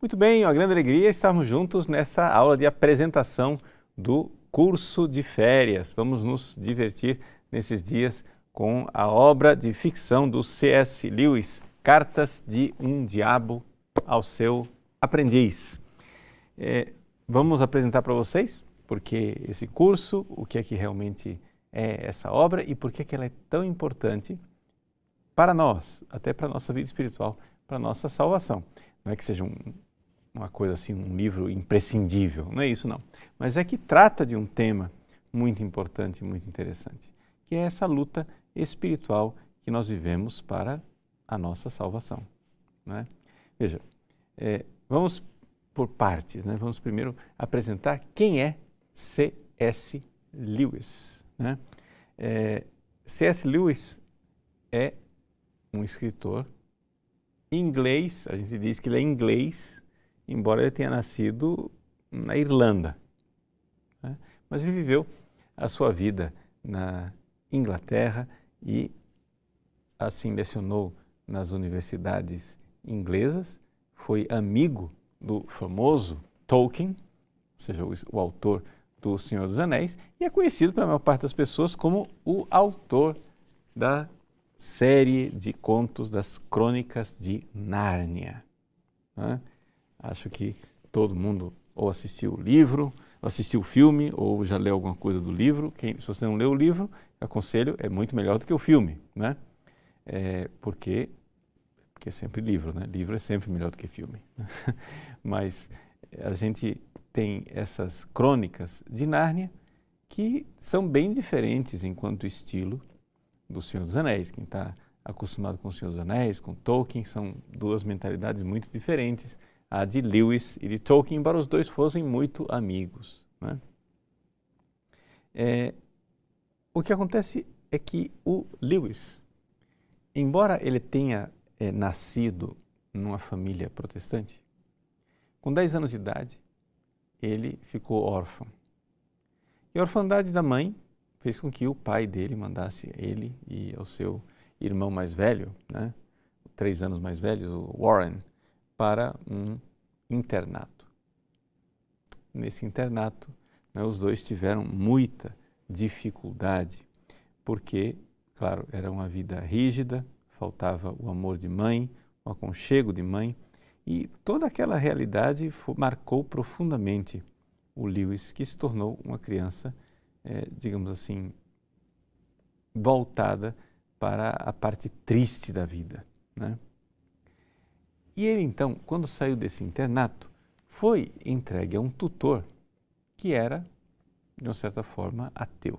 Muito bem, uma grande alegria estarmos juntos nessa aula de apresentação do curso de férias. Vamos nos divertir nesses dias com a obra de ficção do C.S. Lewis, Cartas de um Diabo ao seu aprendiz. É, vamos apresentar para vocês porque esse curso, o que é que realmente é essa obra e por que, é que ela é tão importante para nós, até para a nossa vida espiritual, para a nossa salvação. Não é que seja um, uma coisa assim, um livro imprescindível, não é isso não. Mas é que trata de um tema muito importante, muito interessante, que é essa luta espiritual que nós vivemos para a nossa salvação. Né? Veja, é, vamos por partes, né? vamos primeiro apresentar quem é C.S. Lewis. Né? É, C.S. Lewis é um escritor inglês, a gente diz que ele é inglês, embora ele tenha nascido na Irlanda. Né? Mas ele viveu a sua vida na Inglaterra e assim lecionou nas universidades inglesas, foi amigo do famoso Tolkien, ou seja, o, o autor do Senhor dos Anéis, e é conhecido pela maior parte das pessoas como o autor da série de contos das Crônicas de Nárnia. Né? Acho que todo mundo ou assistiu o livro, assistiu o filme, ou já leu alguma coisa do livro. Quem, se você não leu o livro, aconselho, é muito melhor do que o filme, né? É, porque, porque é sempre livro, né? Livro é sempre melhor do que filme. Mas a gente tem essas crônicas de Nárnia que são bem diferentes enquanto estilo do Senhor dos Anéis. Quem está acostumado com o Senhor dos Anéis, com Tolkien, são duas mentalidades muito diferentes a de Lewis e de Tolkien, embora os dois fossem muito amigos. Né? É, o que acontece é que o Lewis, embora ele tenha é, nascido numa família protestante, com 10 anos de idade, ele ficou órfão. E a orfandade da mãe fez com que o pai dele mandasse ele e o seu irmão mais velho, né, três anos mais velho, o Warren, para um internato. Nesse internato, né, os dois tiveram muita dificuldade, porque, claro, era uma vida rígida, faltava o amor de mãe, o aconchego de mãe, e toda aquela realidade marcou profundamente o Lewis, que se tornou uma criança, é, digamos assim, voltada para a parte triste da vida. Né? E ele então, quando saiu desse internato, foi entregue a um tutor que era, de uma certa forma, ateu.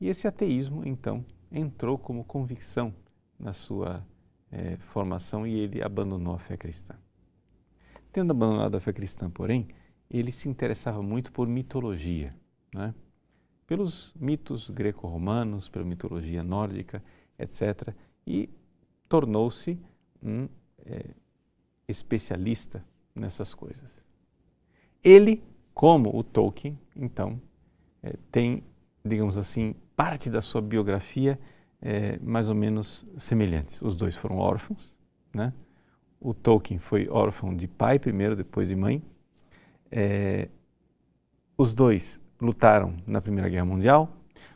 E esse ateísmo, então, entrou como convicção na sua é, formação e ele abandonou a fé cristã. Tendo abandonado a fé cristã, porém, ele se interessava muito por mitologia, né? pelos mitos greco-romanos, pela mitologia nórdica, etc. E tornou-se um é, especialista nessas coisas. Ele, como o Tolkien, então, é, tem, digamos assim, parte da sua biografia é, mais ou menos semelhantes. Os dois foram órfãos, né? O Tolkien foi órfão de pai primeiro, depois de mãe. É, os dois lutaram na Primeira Guerra Mundial.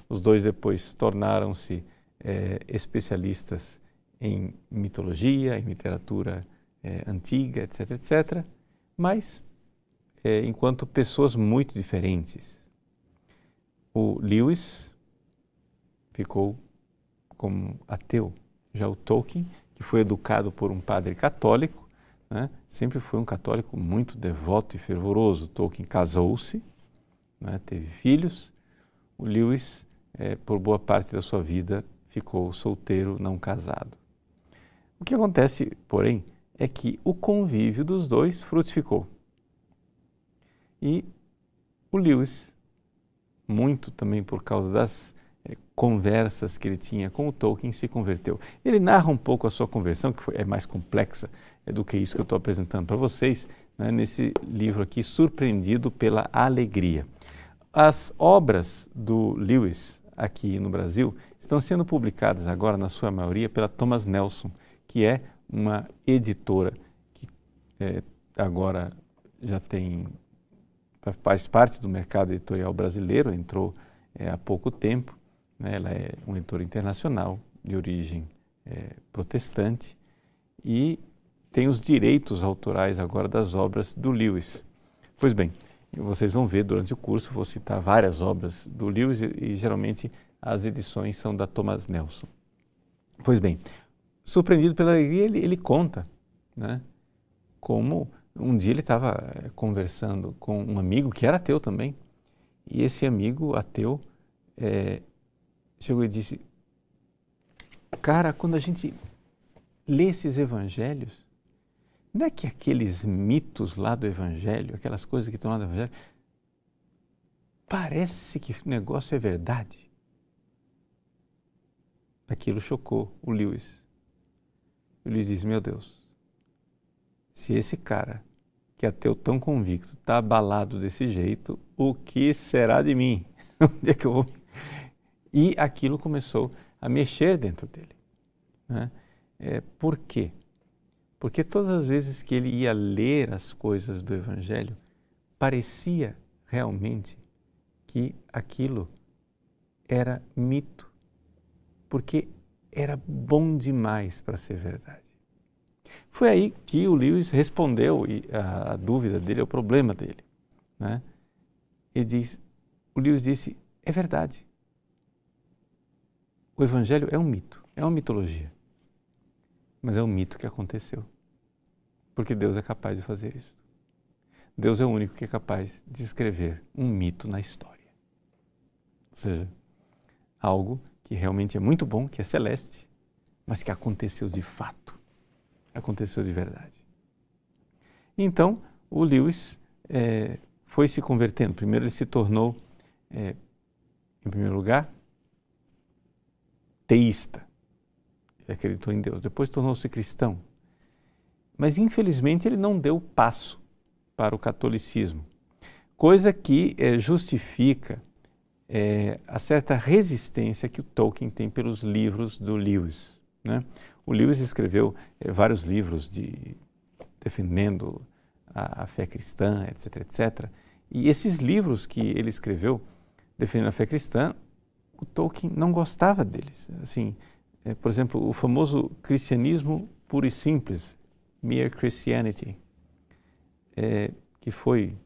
Os dois depois tornaram-se é, especialistas em mitologia, em literatura é, antiga, etc, etc, mas é, enquanto pessoas muito diferentes. O Lewis ficou como ateu, já o Tolkien, que foi educado por um padre católico, né, sempre foi um católico muito devoto e fervoroso. Tolkien casou-se, né, teve filhos. O Lewis, é, por boa parte da sua vida, ficou solteiro, não casado. O que acontece, porém, é que o convívio dos dois frutificou. E o Lewis, muito também por causa das é, conversas que ele tinha com o Tolkien, se converteu. Ele narra um pouco a sua conversão, que foi, é mais complexa é, do que isso que eu estou apresentando para vocês, né, nesse livro aqui, Surpreendido pela Alegria. As obras do Lewis aqui no Brasil estão sendo publicadas agora, na sua maioria, pela Thomas Nelson, que é uma editora que é, agora já tem faz parte do mercado editorial brasileiro, entrou é, há pouco tempo. Né? Ela é uma editora internacional de origem é, protestante e tem os direitos autorais agora das obras do Lewis. Pois bem, vocês vão ver durante o curso, vou citar várias obras do Lewis e, e geralmente as edições são da Thomas Nelson. Pois bem, surpreendido pela alegria, ele, ele conta né, como um dia ele estava eh, conversando com um amigo que era ateu também, e esse amigo ateu é, chegou e disse: Cara, quando a gente lê esses evangelhos, não é que aqueles mitos lá do evangelho, aquelas coisas que estão lá no evangelho, parece que o negócio é verdade. Aquilo chocou o Lewis. Lewis disse: Meu Deus, se esse cara, que é ateu tão convicto, está abalado desse jeito, o que será de mim? Onde é que eu vou? E aquilo começou a mexer dentro dele. Né? É, por quê? Porque todas as vezes que ele ia ler as coisas do Evangelho, parecia realmente que aquilo era mito, porque era bom demais para ser verdade. Foi aí que o Lewis respondeu a, a dúvida dele, o problema dele. Né? Ele diz, o Lewis disse, é verdade. O Evangelho é um mito, é uma mitologia. Mas é um mito que aconteceu. Porque Deus é capaz de fazer isso. Deus é o único que é capaz de escrever um mito na história. Ou seja, algo que realmente é muito bom, que é celeste, mas que aconteceu de fato aconteceu de verdade. Então, o Lewis é, foi se convertendo. Primeiro, ele se tornou, é, em primeiro lugar, teísta. Ele acreditou em Deus. Depois, tornou-se cristão. Mas, infelizmente, ele não deu passo para o catolicismo, coisa que é, justifica é, a certa resistência que o Tolkien tem pelos livros do Lewis. Né? O Lewis escreveu eh, vários livros de defendendo a, a, fé cristã, etc, etc. E esses livros que ele escreveu defendendo a fé cristã, o Tolkien não gostava deles. Assim, é, por exemplo, o famoso cristianismo puro e simples, Mere Christianity, é, que foi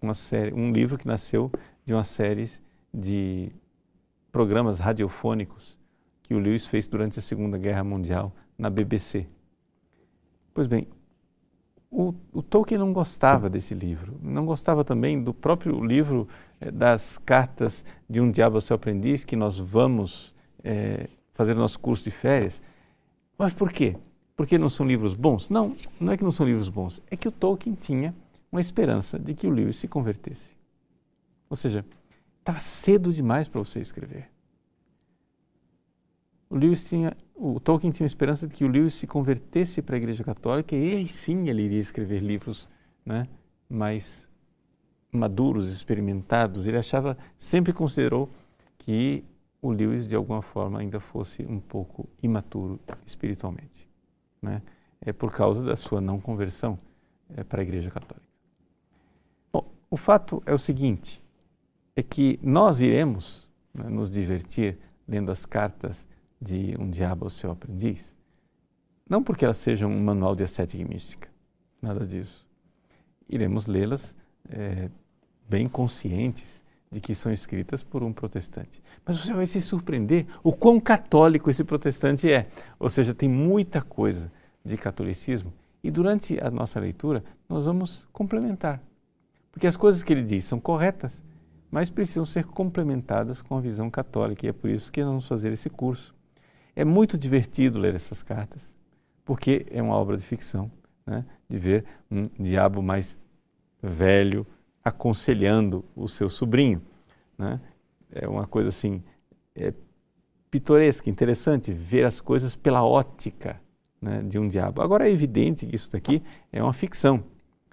uma série, um livro que nasceu de uma série de programas radiofônicos que o Lewis fez durante a Segunda Guerra Mundial na BBC. Pois bem, o, o, Tolkien não gostava desse livro, não gostava também do próprio livro eh, das cartas de um diabo ao seu aprendiz, que nós vamos eh, fazer nosso curso de férias. Mas por quê? Porque não são livros bons? Não, não é que não são livros bons, é que o Tolkien tinha uma esperança de que o Lewis se convertesse. Ou seja, estava cedo demais para você escrever o Lewis tinha, o Tolkien tinha esperança de que o Lewis se convertesse para a Igreja Católica e aí sim ele iria escrever livros, né, mais maduros, experimentados. Ele achava, sempre considerou que o Lewis de alguma forma ainda fosse um pouco imaturo espiritualmente, né? É por causa da sua não conversão é, para a Igreja Católica. Bom, o fato é o seguinte: é que nós iremos né, nos divertir lendo as cartas de Um Diabo ao Seu Aprendiz, não porque elas sejam um manual de ascética e mística, nada disso. Iremos lê-las é, bem conscientes de que são escritas por um protestante. Mas você vai se surpreender o quão católico esse protestante é. Ou seja, tem muita coisa de catolicismo e durante a nossa leitura nós vamos complementar. Porque as coisas que ele diz são corretas, mas precisam ser complementadas com a visão católica e é por isso que nós vamos fazer esse curso. É muito divertido ler essas cartas, porque é uma obra de ficção, né? de ver um diabo mais velho aconselhando o seu sobrinho. Né? É uma coisa assim é, pitoresca, interessante ver as coisas pela ótica né, de um diabo. Agora é evidente que isso daqui é uma ficção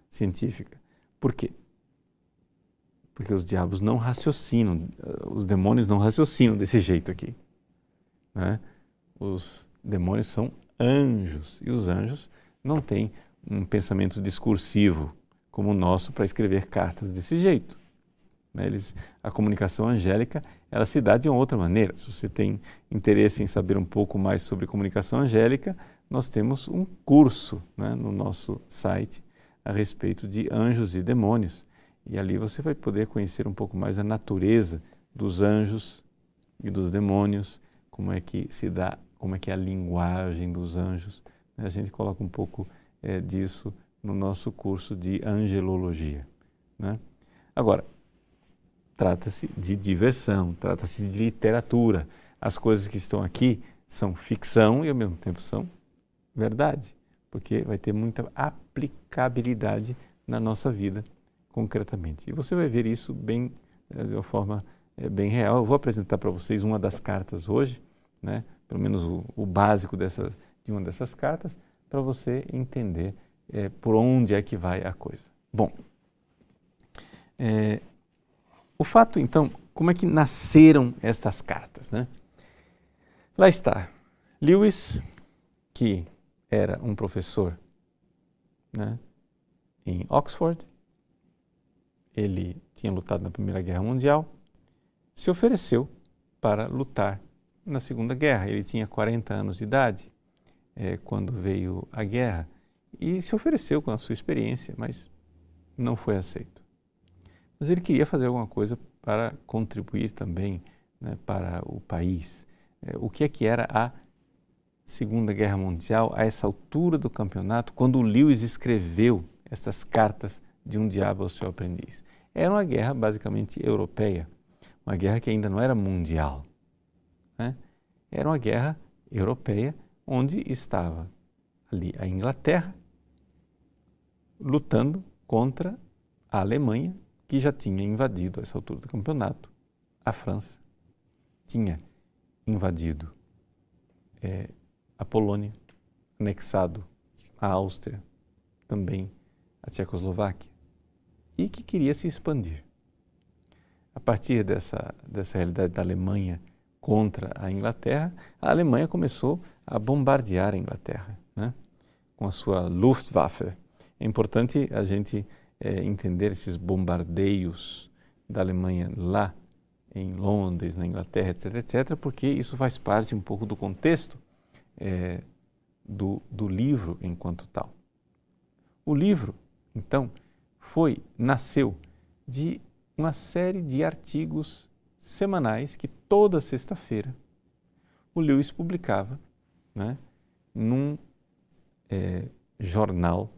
científica. Por quê? Porque os diabos não raciocinam, os demônios não raciocinam desse jeito aqui. Né? Os demônios são anjos e os anjos não têm um pensamento discursivo como o nosso para escrever cartas desse jeito. Né? Eles, a comunicação angélica ela se dá de uma outra maneira. Se você tem interesse em saber um pouco mais sobre comunicação angélica, nós temos um curso né, no nosso site a respeito de anjos e demônios. E ali você vai poder conhecer um pouco mais a natureza dos anjos e dos demônios, como é que se dá, como é que é a linguagem dos anjos. A gente coloca um pouco é, disso no nosso curso de angelologia. Né? Agora, trata-se de diversão, trata-se de literatura. As coisas que estão aqui são ficção e ao mesmo tempo são verdade, porque vai ter muita aplicabilidade na nossa vida concretamente. E você vai ver isso bem eh, de uma forma é, bem real. Eu vou apresentar para vocês uma das cartas hoje, né? pelo menos o, o básico dessas, de uma dessas cartas, para você entender é, por onde é que vai a coisa. Bom, é, o fato então, como é que nasceram estas cartas? Né? Lá está, Lewis, que era um professor né, em Oxford, ele tinha lutado na Primeira Guerra Mundial, se ofereceu para lutar na Segunda Guerra. Ele tinha 40 anos de idade é, quando veio a guerra e se ofereceu com a sua experiência, mas não foi aceito. Mas ele queria fazer alguma coisa para contribuir também né, para o país. É, o que é que era a Segunda Guerra Mundial, a essa altura do campeonato, quando Lewis escreveu essas cartas de um diabo ao seu aprendiz? Era uma guerra basicamente europeia, uma guerra que ainda não era mundial. Né? Era uma guerra europeia onde estava ali a Inglaterra lutando contra a Alemanha, que já tinha invadido a essa altura do campeonato, a França tinha invadido é, a Polônia, anexado a Áustria, também a Tchecoslováquia, e que queria se expandir. A partir dessa, dessa realidade da Alemanha contra a Inglaterra, a Alemanha começou a bombardear a Inglaterra né? com a sua Luftwaffe. É importante a gente é, entender esses bombardeios da Alemanha lá em Londres, na Inglaterra, etc., etc., porque isso faz parte um pouco do contexto é, do, do livro enquanto tal. O livro, então, foi nasceu de uma série de artigos semanais que toda sexta-feira o Lewis publicava né, num é, jornal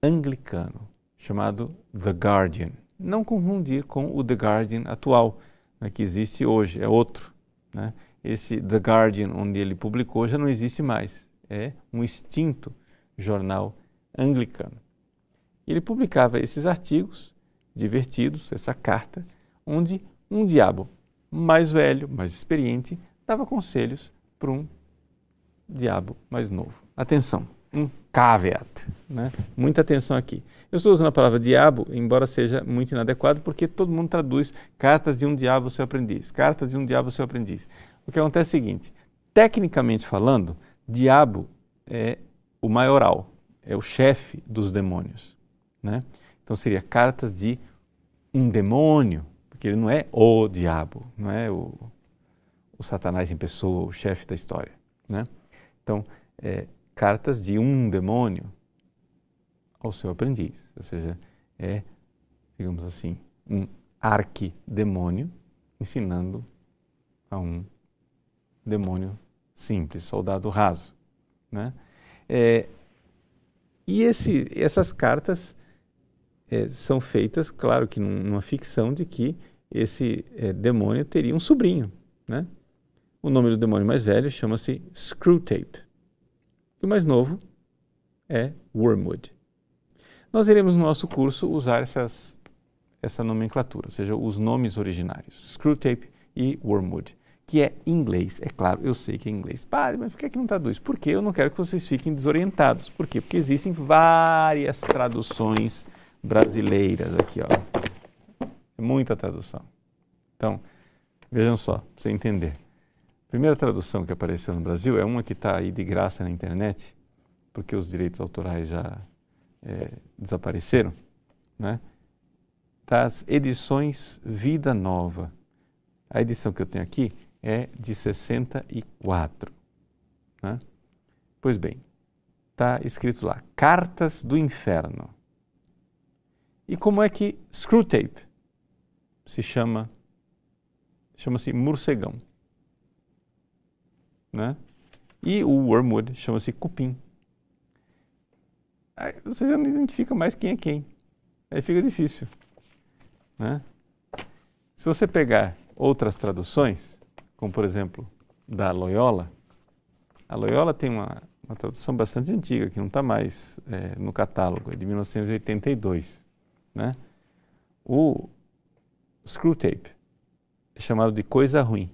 anglicano chamado The Guardian. Não confundir com o The Guardian atual, né, que existe hoje, é outro. Né? esse The Guardian, onde ele publicou, já não existe mais. É um extinto jornal anglicano. Ele publicava esses artigos divertidos, essa carta, onde um diabo mais velho, mais experiente, dava conselhos para um diabo mais novo. Atenção, um caveat, né? muita atenção aqui. Eu estou usando a palavra diabo, embora seja muito inadequado, porque todo mundo traduz cartas de um diabo seu aprendiz, cartas de um diabo seu aprendiz. O que acontece é o seguinte: tecnicamente falando, diabo é o maioral, é o chefe dos demônios. Né? Então seria cartas de um demônio, porque ele não é o diabo, não é o, o Satanás em pessoa, o chefe da história. Né? Então, é, cartas de um demônio ao seu aprendiz, ou seja, é, digamos assim, um arquidemônio ensinando a um demônio simples, soldado raso. Né? É, e esse, essas cartas é, são feitas, claro que numa ficção de que esse é, demônio teria um sobrinho. Né? O nome do demônio mais velho chama-se Screwtape. E o mais novo é Wormwood. Nós iremos no nosso curso usar essas, essa nomenclatura, ou seja, os nomes originários, Screwtape e Wormwood, que é inglês, é claro, eu sei que é inglês. Padre, mas por que, é que não traduz? Porque eu não quero que vocês fiquem desorientados. Por quê? Porque existem várias traduções brasileiras aqui, ó. Muita tradução. Então, vejam só, para você entender. A primeira tradução que apareceu no Brasil é uma que está aí de graça na internet, porque os direitos autorais já é, desapareceram, né? das edições Vida Nova. A edição que eu tenho aqui é de 64. Né? Pois bem, está escrito lá, Cartas do Inferno. E como é que Screwtape se chama? Chama-se morcegão. Né? E o Wormwood chama-se cupim. Aí você já não identifica mais quem é quem. Aí fica difícil. Né? Se você pegar outras traduções, como por exemplo da Loyola, a Loyola tem uma, uma tradução bastante antiga, que não está mais é, no catálogo, é de 1982. Né? O Screwtape é chamado de coisa ruim.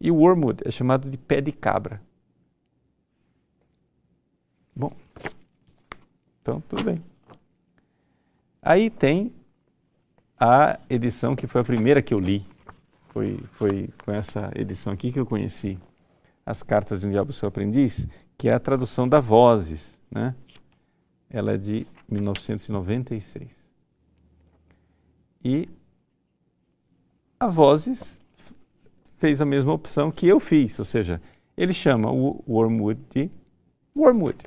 E o Wormwood é chamado de pé de cabra. Bom, então tudo bem. Aí tem a edição que foi a primeira que eu li. Foi, foi com essa edição aqui que eu conheci as cartas de um diabo seu aprendiz, que é a tradução da Vozes, né? Ela é de 1996. E a Vozes fez a mesma opção que eu fiz, ou seja, ele chama o Wormwood de Wormwood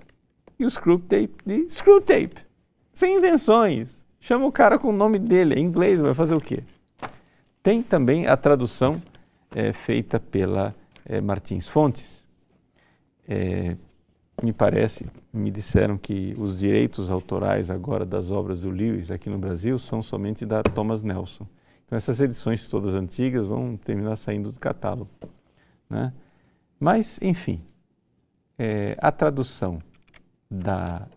e o Screwtape de Screwtape. Sem invenções. Chama o cara com o nome dele, é inglês, vai fazer o quê? Tem também a tradução é, feita pela é, Martins Fontes. É, me parece, me disseram que os direitos autorais agora das obras do Lewis aqui no Brasil são somente da Thomas Nelson. Então essas edições todas antigas vão terminar saindo do catálogo. Né? Mas, enfim, é, a tradução da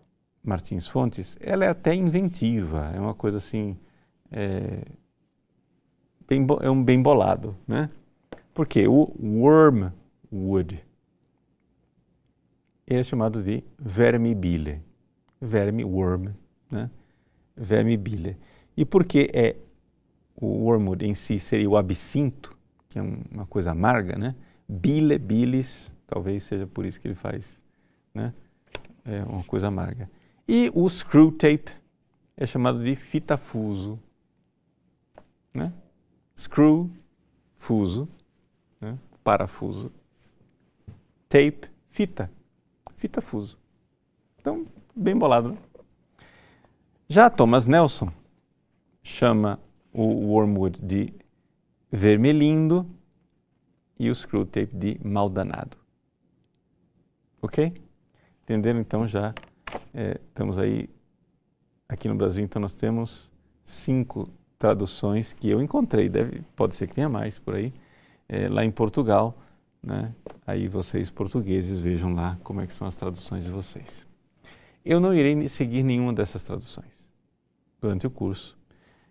Martins Fontes, ela é até inventiva, é uma coisa assim, é, bem, é um bem bolado, né? Porque o wormwood ele é chamado de verme bile, verme worm, né? Verme bile. E porque é o wormwood em si seria o absinto, que é uma coisa amarga, né? Bile, bilis, talvez seja por isso que ele faz, né? É uma coisa amarga. E o screw tape é chamado de fita fuso. Né? Screw, fuso, né? parafuso. Tape, fita. Fita fuso. Então, bem bolado. Né? Já Thomas Nelson chama o wormwood de vermelhindo e o screw tape de maldanado. Ok? Entenderam então já é, estamos aí, aqui no Brasil, então nós temos cinco traduções que eu encontrei, deve, pode ser que tenha mais por aí, é, lá em Portugal, né? aí vocês portugueses vejam lá como é que são as traduções de vocês. Eu não irei seguir nenhuma dessas traduções. Durante o curso,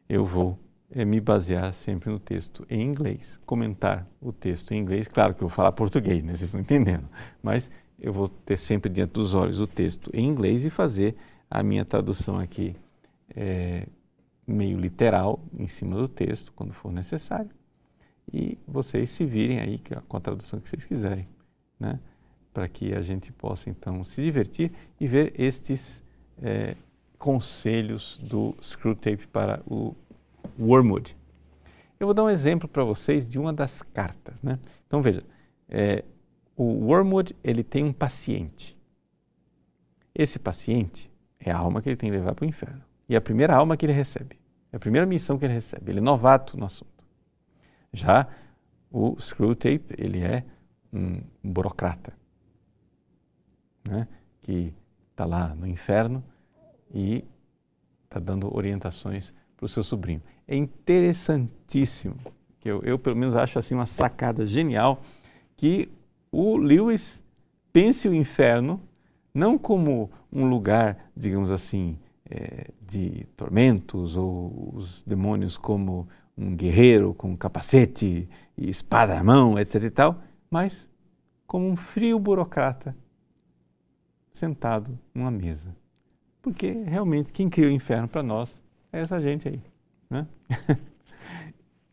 eu vou é, me basear sempre no texto em inglês, comentar o texto em inglês. Claro que eu vou falar português, né? vocês estão entendendo, mas eu vou ter sempre diante dos olhos o texto em inglês e fazer a minha tradução aqui é, meio literal em cima do texto, quando for necessário. E vocês se virem aí com a tradução que vocês quiserem, né? para que a gente possa então se divertir e ver estes é, conselhos do Screwtape para o Wormwood. Eu vou dar um exemplo para vocês de uma das cartas. Né? Então veja, é, o Wormwood ele tem um paciente. Esse paciente é a alma que ele tem que levar para o inferno. E é a primeira alma que ele recebe. É a primeira missão que ele recebe. Ele é novato no assunto. Já o Screwtape, ele é um burocrata, né? que está lá no inferno e está dando orientações para o seu sobrinho. É interessantíssimo, que eu, eu pelo menos acho assim uma sacada genial, que o Lewis pense o inferno não como um lugar, digamos assim, é, de tormentos ou os demônios como um guerreiro com capacete e espada na mão, etc e tal, mas como um frio burocrata sentado numa mesa. Porque realmente quem criou o inferno para nós é essa gente aí. Né?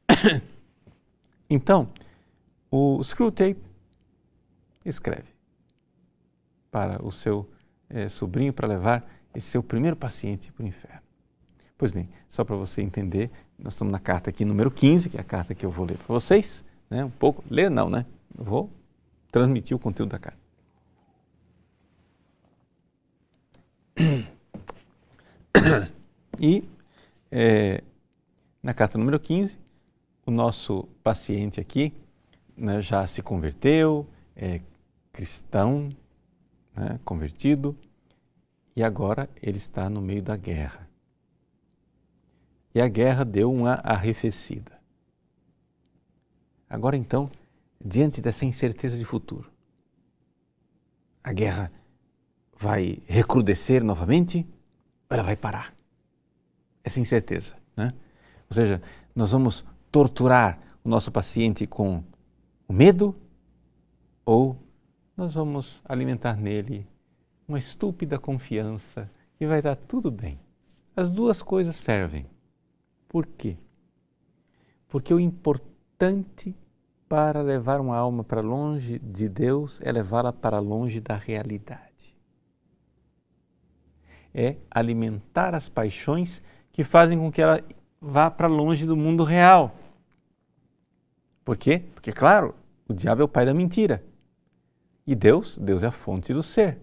então, o Screwtape escreve para o seu é, sobrinho para levar esse seu primeiro paciente para o inferno. Pois bem, só para você entender, nós estamos na carta aqui número 15, que é a carta que eu vou ler para vocês, né? Um pouco, ler não, né? Eu vou transmitir o conteúdo da carta. E é, na carta número 15, o nosso paciente aqui né, já se converteu, é cristão, né, convertido, e agora ele está no meio da guerra. E a guerra deu uma arrefecida. Agora então, diante dessa incerteza de futuro, a guerra vai recrudescer novamente ou ela vai parar? Essa incerteza, né? Ou seja, nós vamos torturar o nosso paciente com o medo ou nós vamos alimentar nele uma estúpida confiança que vai dar tudo bem. As duas coisas servem. Por quê? Porque o importante para levar uma alma para longe de Deus é levá-la para longe da realidade. É alimentar as paixões que fazem com que ela vá para longe do mundo real. Por quê? Porque, claro, o diabo é o pai da mentira. E Deus, Deus é a fonte do ser.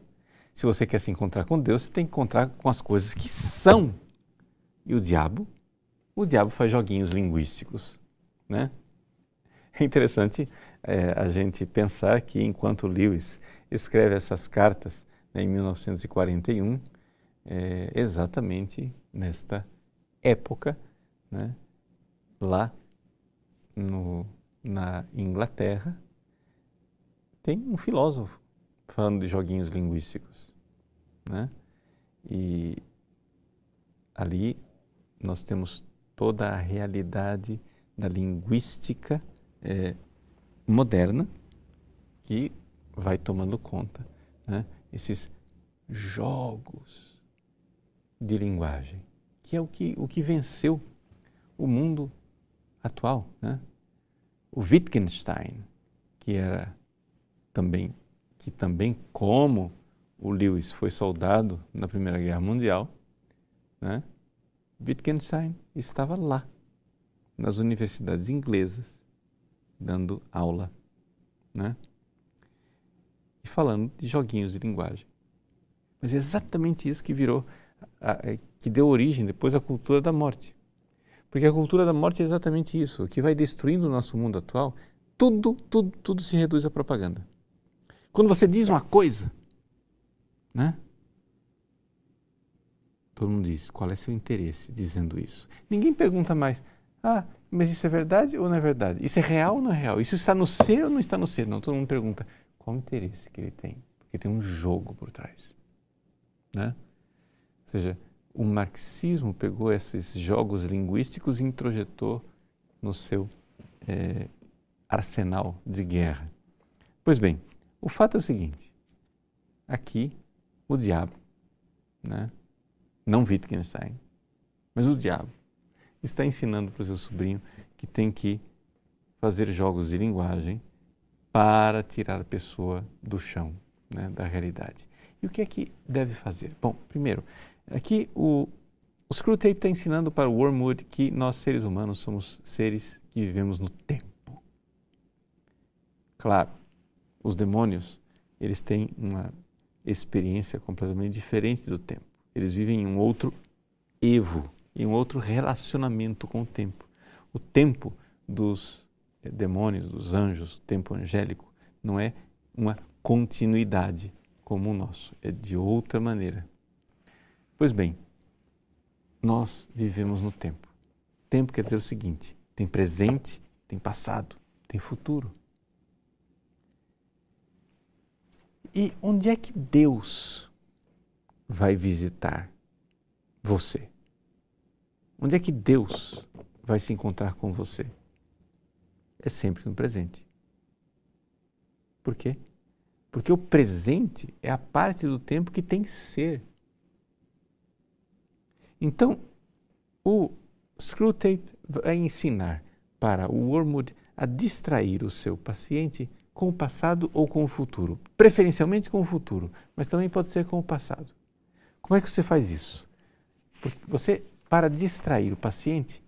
Se você quer se encontrar com Deus, você tem que encontrar com as coisas que são. E o diabo, o diabo faz joguinhos linguísticos, né? É interessante é, a gente pensar que enquanto Lewis escreve essas cartas né, em 1941, é, exatamente nesta época, né, lá no, na Inglaterra, tem um filósofo falando de joguinhos linguísticos. Né? E ali nós temos toda a realidade da linguística é, moderna que vai tomando conta né? esses jogos de linguagem, que é o que, o que venceu o mundo atual. Né? O Wittgenstein, que era também que também como o Lewis foi soldado na Primeira Guerra Mundial, né? Wittgenstein estava lá nas universidades inglesas dando aula, né? E falando de joguinhos de linguagem. Mas é exatamente isso que virou, que deu origem depois à cultura da morte. Porque a cultura da morte é exatamente isso, o que vai destruindo o nosso mundo atual, tudo, tudo, tudo se reduz à propaganda. Quando você diz uma coisa, né? Todo mundo diz, qual é seu interesse dizendo isso? Ninguém pergunta mais, ah, mas isso é verdade ou não é verdade? Isso é real ou não é real? Isso está no ser ou não está no ser? Não, todo mundo pergunta, qual o interesse que ele tem? Porque tem um jogo por trás, né? Ou seja, o marxismo pegou esses jogos linguísticos e introjetou no seu é, arsenal de guerra. Pois bem, o fato é o seguinte: aqui o diabo, né? Não Wittgenstein, mas o diabo, está ensinando para o seu sobrinho que tem que fazer jogos de linguagem para tirar a pessoa do chão, né, da realidade. E o que é que deve fazer? Bom, primeiro, aqui o, o Screwtape está ensinando para o Wormwood que nós, seres humanos, somos seres que vivemos no tempo. Claro, os demônios, eles têm uma experiência completamente diferente do tempo. Eles vivem em um outro evo, em um outro relacionamento com o tempo. O tempo dos demônios, dos anjos, o tempo angélico, não é uma continuidade como o nosso, é de outra maneira. Pois bem, nós vivemos no tempo. Tempo quer dizer o seguinte: tem presente, tem passado, tem futuro. E onde é que Deus vai visitar você? Onde é que Deus vai se encontrar com você? É sempre no presente. Por quê? Porque o presente é a parte do tempo que tem ser. Então, o Screwtape vai ensinar para o Wormwood a distrair o seu paciente com o passado ou com o futuro. Preferencialmente com o futuro, mas também pode ser com o passado. Como é que você faz isso? Porque você, para distrair o paciente,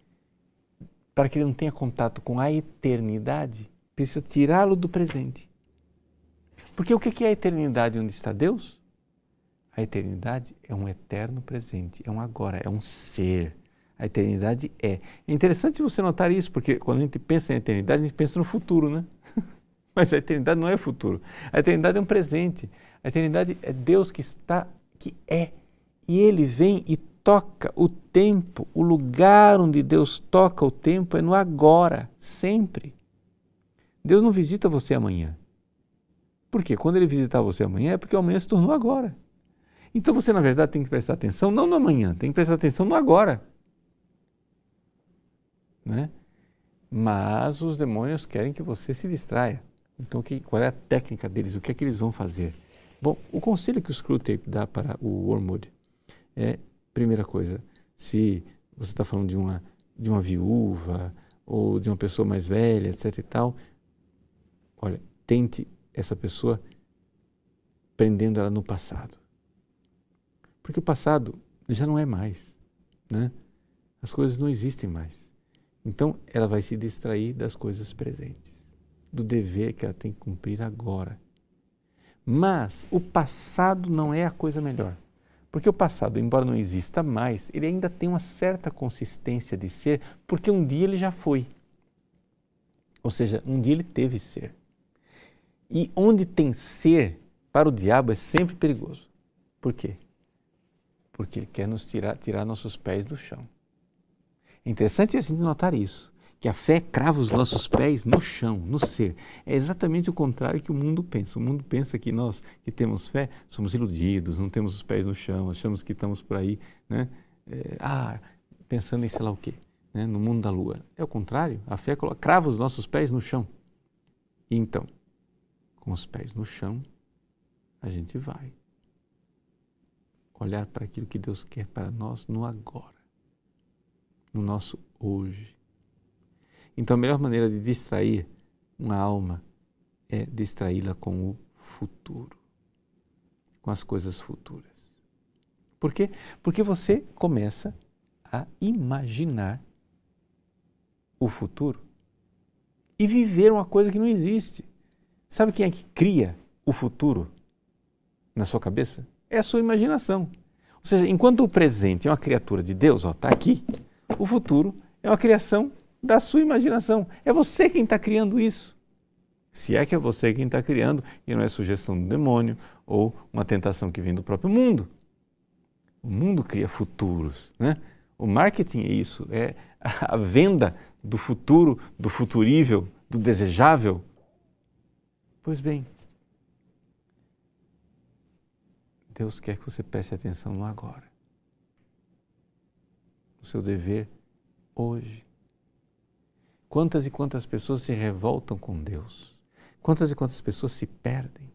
para que ele não tenha contato com a eternidade, precisa tirá-lo do presente. Porque o que é a eternidade onde está Deus? A eternidade é um eterno presente, é um agora, é um ser. A eternidade é. É interessante você notar isso, porque quando a gente pensa em eternidade, a gente pensa no futuro, né? Mas a eternidade não é futuro. A eternidade é um presente. A eternidade é Deus que está, que é. E Ele vem e toca o tempo. O lugar onde Deus toca o tempo é no agora, sempre. Deus não visita você amanhã. Por quê? Quando Ele visitar você amanhã é porque amanhã se tornou agora. Então você, na verdade, tem que prestar atenção não no amanhã, tem que prestar atenção no agora. Né? Mas os demônios querem que você se distraia. Então, que, qual é a técnica deles? O que é que eles vão fazer? Bom, o conselho que o Screwtape dá para o Wormwood é, primeira coisa, se você está falando de uma, de uma viúva ou de uma pessoa mais velha, etc e tal, olha, tente essa pessoa prendendo ela no passado. Porque o passado já não é mais, né? As coisas não existem mais. Então, ela vai se distrair das coisas presentes do dever que ela tem que cumprir agora. Mas o passado não é a coisa melhor. Porque o passado, embora não exista mais, ele ainda tem uma certa consistência de ser, porque um dia ele já foi. Ou seja, um dia ele teve ser. E onde tem ser, para o diabo é sempre perigoso. Por quê? Porque ele quer nos tirar, tirar nossos pés do chão. É interessante a gente notar isso que a fé crava os nossos pés no chão, no ser. É exatamente o contrário que o mundo pensa. O mundo pensa que nós que temos fé somos iludidos, não temos os pés no chão, achamos que estamos por aí, né? É, ah, pensando em sei lá o quê, né? no mundo da lua. É o contrário. A fé crava os nossos pés no chão. E então, com os pés no chão, a gente vai olhar para aquilo que Deus quer para nós no agora, no nosso hoje então, a melhor maneira de distrair uma alma é distraí-la com o futuro, com as coisas futuras. Por quê? Porque você começa a imaginar o futuro e viver uma coisa que não existe. Sabe quem é que cria o futuro na sua cabeça? É a sua imaginação. Ou seja, enquanto o presente é uma criatura de Deus, está aqui, o futuro é uma criação da sua imaginação. É você quem está criando isso. Se é que é você quem está criando e não é sugestão do demônio ou uma tentação que vem do próprio mundo. O mundo cria futuros. Né? O marketing é isso, é a venda do futuro, do futurível, do desejável. Pois bem, Deus quer que você preste atenção no agora. O seu dever hoje. Quantas e quantas pessoas se revoltam com Deus? Quantas e quantas pessoas se perdem?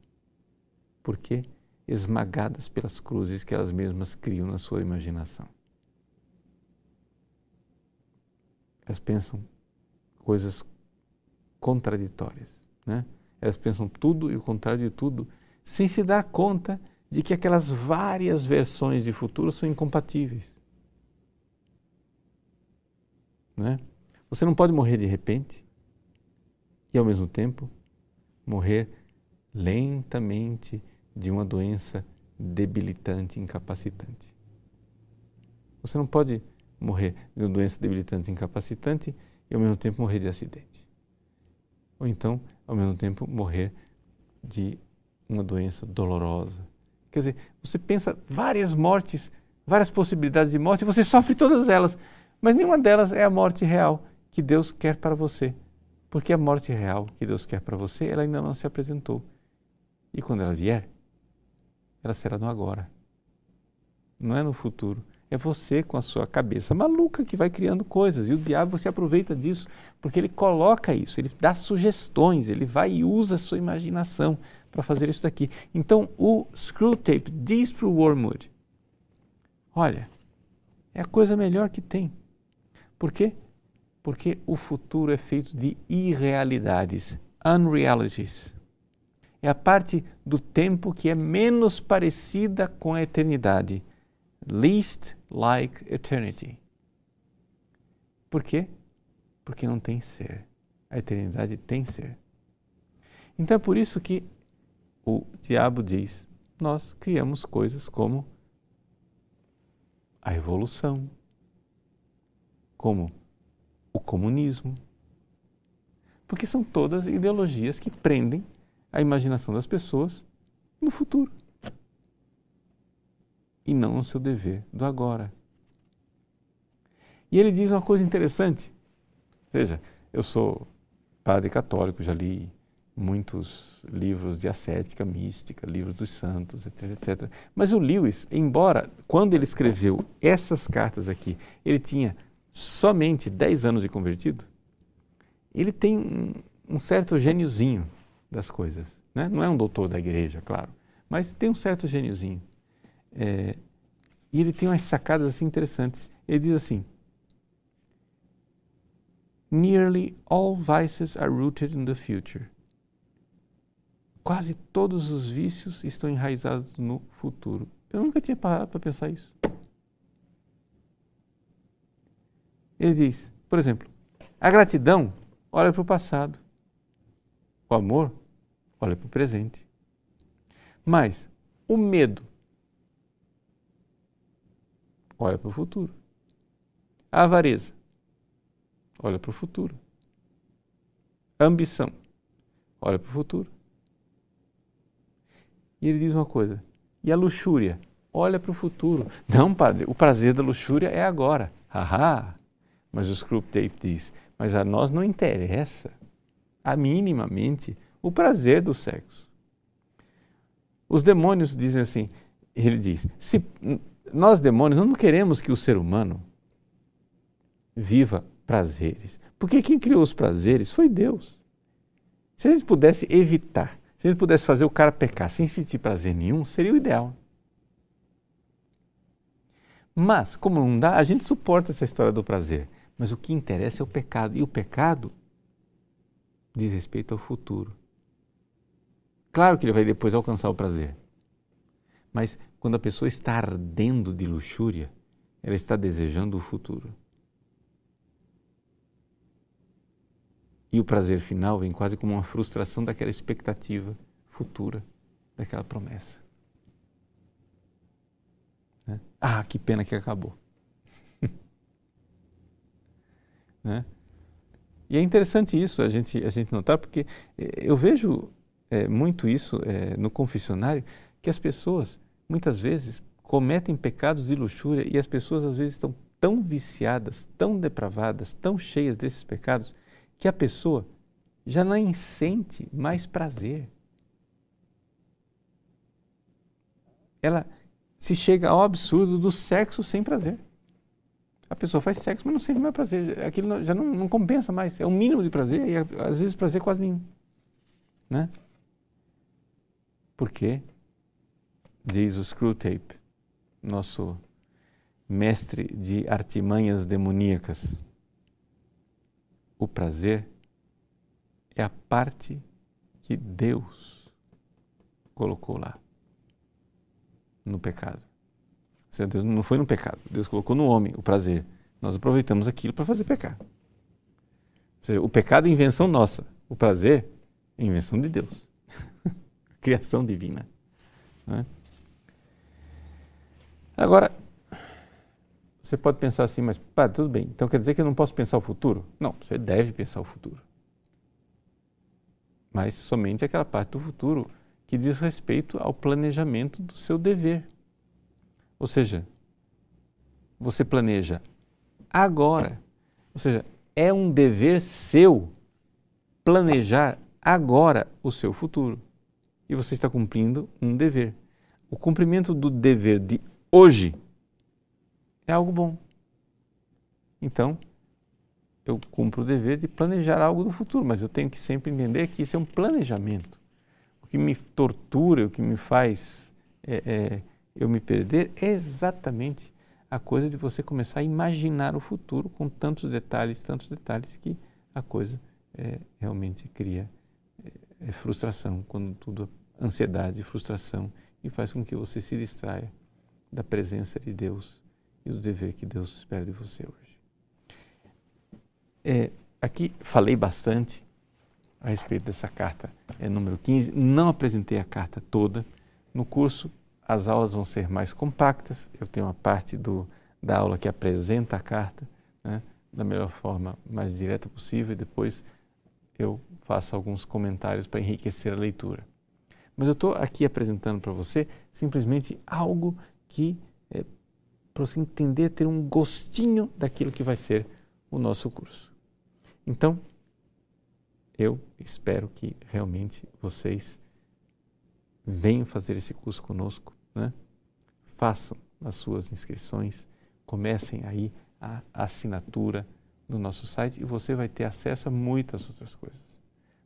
Por quê? Esmagadas pelas cruzes que elas mesmas criam na sua imaginação. Elas pensam coisas contraditórias, né? Elas pensam tudo e o contrário de tudo, sem se dar conta de que aquelas várias versões de futuro são incompatíveis. Né? Você não pode morrer de repente e, ao mesmo tempo, morrer lentamente de uma doença debilitante, incapacitante. Você não pode morrer de uma doença debilitante, incapacitante e, ao mesmo tempo, morrer de acidente. Ou então, ao mesmo tempo, morrer de uma doença dolorosa. Quer dizer, você pensa várias mortes, várias possibilidades de morte, e você sofre todas elas, mas nenhuma delas é a morte real que Deus quer para você. Porque a morte real que Deus quer para você, ela ainda não se apresentou. E quando ela vier, ela será no agora. Não é no futuro, É você com a sua cabeça maluca que vai criando coisas. E o diabo se aproveita disso, porque ele coloca isso, ele dá sugestões, ele vai e usa a sua imaginação para fazer isso daqui. Então o Screwtape diz para o Wormwood: Olha, é a coisa melhor que tem. Por quê? Porque o futuro é feito de irrealidades, unrealities. É a parte do tempo que é menos parecida com a eternidade. Least like eternity. Por quê? Porque não tem ser. A eternidade tem ser. Então é por isso que o diabo diz: nós criamos coisas como a evolução, como o comunismo, porque são todas ideologias que prendem a imaginação das pessoas no futuro e não no seu dever do agora. E ele diz uma coisa interessante. Veja, eu sou padre católico, já li muitos livros de ascética, mística, livros dos santos, etc, etc. Mas o Lewis, embora quando ele escreveu essas cartas aqui, ele tinha somente 10 anos de convertido, ele tem um, um certo gêniozinho das coisas. Né? Não é um doutor da igreja, claro, mas tem um certo gêniozinho. É, e ele tem umas sacadas assim interessantes. Ele diz assim: Nearly all vices are rooted in the future. Quase todos os vícios estão enraizados no futuro. Eu nunca tinha parado para pensar isso. Ele diz, por exemplo, a gratidão olha para o passado. O amor olha para o presente. Mas o medo olha para o futuro. A avareza olha para o futuro. A ambição olha para o futuro. E ele diz uma coisa: e a luxúria? Olha para o futuro. Não, padre, o prazer da luxúria é agora. Haha! Mas o Screwtape diz: mas a nós não interessa, a minimamente, o prazer do sexo. Os demônios dizem assim: ele diz, se nós demônios não queremos que o ser humano viva prazeres, porque quem criou os prazeres foi Deus. Se a gente pudesse evitar se ele pudesse fazer o cara pecar sem sentir prazer nenhum, seria o ideal. Mas, como não dá, a gente suporta essa história do prazer. Mas o que interessa é o pecado. E o pecado diz respeito ao futuro. Claro que ele vai depois alcançar o prazer. Mas quando a pessoa está ardendo de luxúria, ela está desejando o futuro. E o prazer final vem quase como uma frustração daquela expectativa futura, daquela promessa. Né? Ah, que pena que acabou. Né? E é interessante isso a gente, a gente notar, porque eh, eu vejo é, muito isso é, no confessionário, que as pessoas, muitas vezes, cometem pecados de luxúria e as pessoas, às vezes, estão tão viciadas, tão depravadas, tão cheias desses pecados, que a pessoa já nem sente mais prazer. Ela se chega ao absurdo do sexo sem prazer. A pessoa faz sexo, mas não sente mais prazer. Aquilo já não, não compensa mais. É o mínimo de prazer e às vezes prazer quase nenhum. Né? Por quê? Diz o Screwtape, nosso mestre de artimanhas demoníacas o prazer é a parte que Deus colocou lá no pecado. Deus não foi no pecado, Deus colocou no homem o prazer. Nós aproveitamos aquilo para fazer. Seja, o pecado é invenção nossa, o prazer é invenção de Deus. Criação divina. Né? Agora, você pode pensar assim, mas pá, tudo bem, então quer dizer que eu não posso pensar o futuro? Não, você deve pensar o futuro. Mas somente aquela parte do futuro que diz respeito ao planejamento do seu dever. Ou seja, você planeja agora. Ou seja, é um dever seu planejar agora o seu futuro. E você está cumprindo um dever. O cumprimento do dever de hoje é algo bom. Então, eu cumpro o dever de planejar algo do futuro, mas eu tenho que sempre entender que isso é um planejamento. O que me tortura, o que me faz é, é, eu me perder é exatamente a coisa de você começar a imaginar o futuro com tantos detalhes, tantos detalhes que a coisa é, realmente cria é, é frustração, quando tudo ansiedade, frustração e faz com que você se distraia da presença de Deus e do dever que Deus espera de você hoje. É, aqui falei bastante a respeito dessa carta é, número 15. Não apresentei a carta toda. No curso, as aulas vão ser mais compactas. Eu tenho uma parte do, da aula que apresenta a carta né, da melhor forma, mais direta possível, e depois eu faço alguns comentários para enriquecer a leitura. Mas eu estou aqui apresentando para você simplesmente algo que, é, para você entender, ter um gostinho daquilo que vai ser o nosso curso. Então, eu espero que realmente vocês venham fazer esse curso conosco, né? façam as suas inscrições, comecem aí a assinatura no nosso site e você vai ter acesso a muitas outras coisas.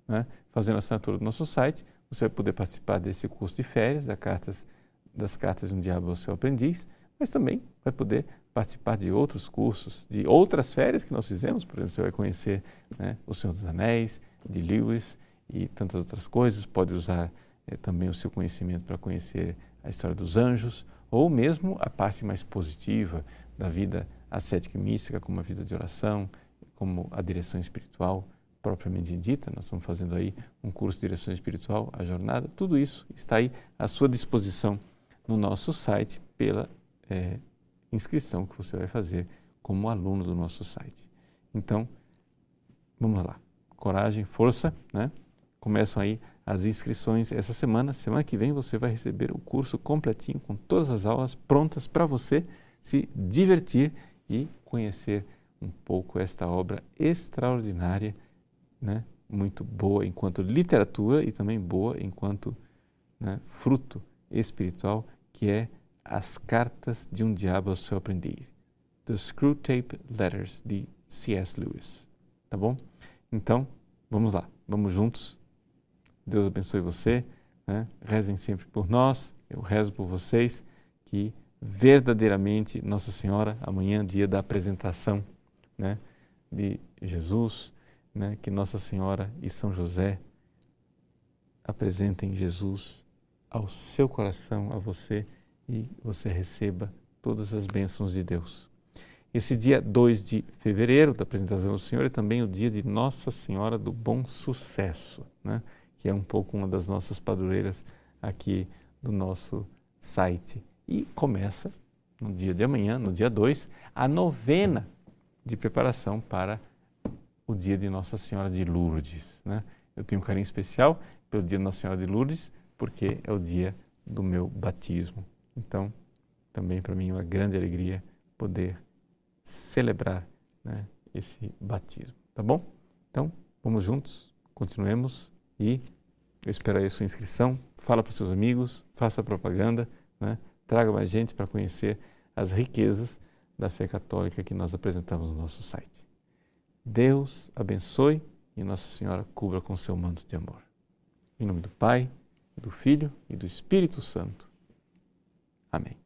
Né? Fazendo a assinatura do nosso site, você vai poder participar desse curso de férias das cartas, das cartas de um diabo ao seu aprendiz, mas também vai poder participar de outros cursos, de outras férias que nós fizemos. Por exemplo, você vai conhecer né, O Senhor dos Anéis, de Lewis e tantas outras coisas. Pode usar é, também o seu conhecimento para conhecer a história dos anjos, ou mesmo a parte mais positiva da vida ascética e mística, como a vida de oração, como a direção espiritual propriamente dita. Nós estamos fazendo aí um curso de direção espiritual, a jornada. Tudo isso está aí à sua disposição no nosso site pela é, inscrição que você vai fazer como aluno do nosso site. Então, vamos lá. Coragem, força, né? Começam aí as inscrições essa semana. Semana que vem você vai receber o curso completinho com todas as aulas prontas para você se divertir e conhecer um pouco esta obra extraordinária, né? muito boa enquanto literatura e também boa enquanto né, fruto espiritual, que é as Cartas de um Diabo ao Seu Aprendiz. The Screwtape Letters, de C.S. Lewis. Tá bom? Então, vamos lá, vamos juntos. Deus abençoe você. Né? Rezem sempre por nós, eu rezo por vocês, que verdadeiramente Nossa Senhora, amanhã, dia da apresentação né, de Jesus, né, que Nossa Senhora e São José apresentem Jesus ao seu coração, a você e você receba todas as bênçãos de Deus. Esse dia 2 de fevereiro da apresentação do Senhor é também o dia de Nossa Senhora do Bom Sucesso, né? Que é um pouco uma das nossas padroeiras aqui do nosso site. E começa no dia de amanhã, no dia 2, a novena de preparação para o dia de Nossa Senhora de Lourdes. Né? Eu tenho um carinho especial pelo dia de Nossa Senhora de Lourdes, porque é o dia do meu batismo. Então, também para mim é uma grande alegria poder celebrar né, esse batismo, tá bom? Então, vamos juntos, continuemos e espero aí a sua inscrição. Fala para os seus amigos, faça propaganda, né, traga mais gente para conhecer as riquezas da fé católica que nós apresentamos no nosso site. Deus abençoe e Nossa Senhora cubra com seu manto de amor. Em nome do Pai, do Filho e do Espírito Santo. Amém.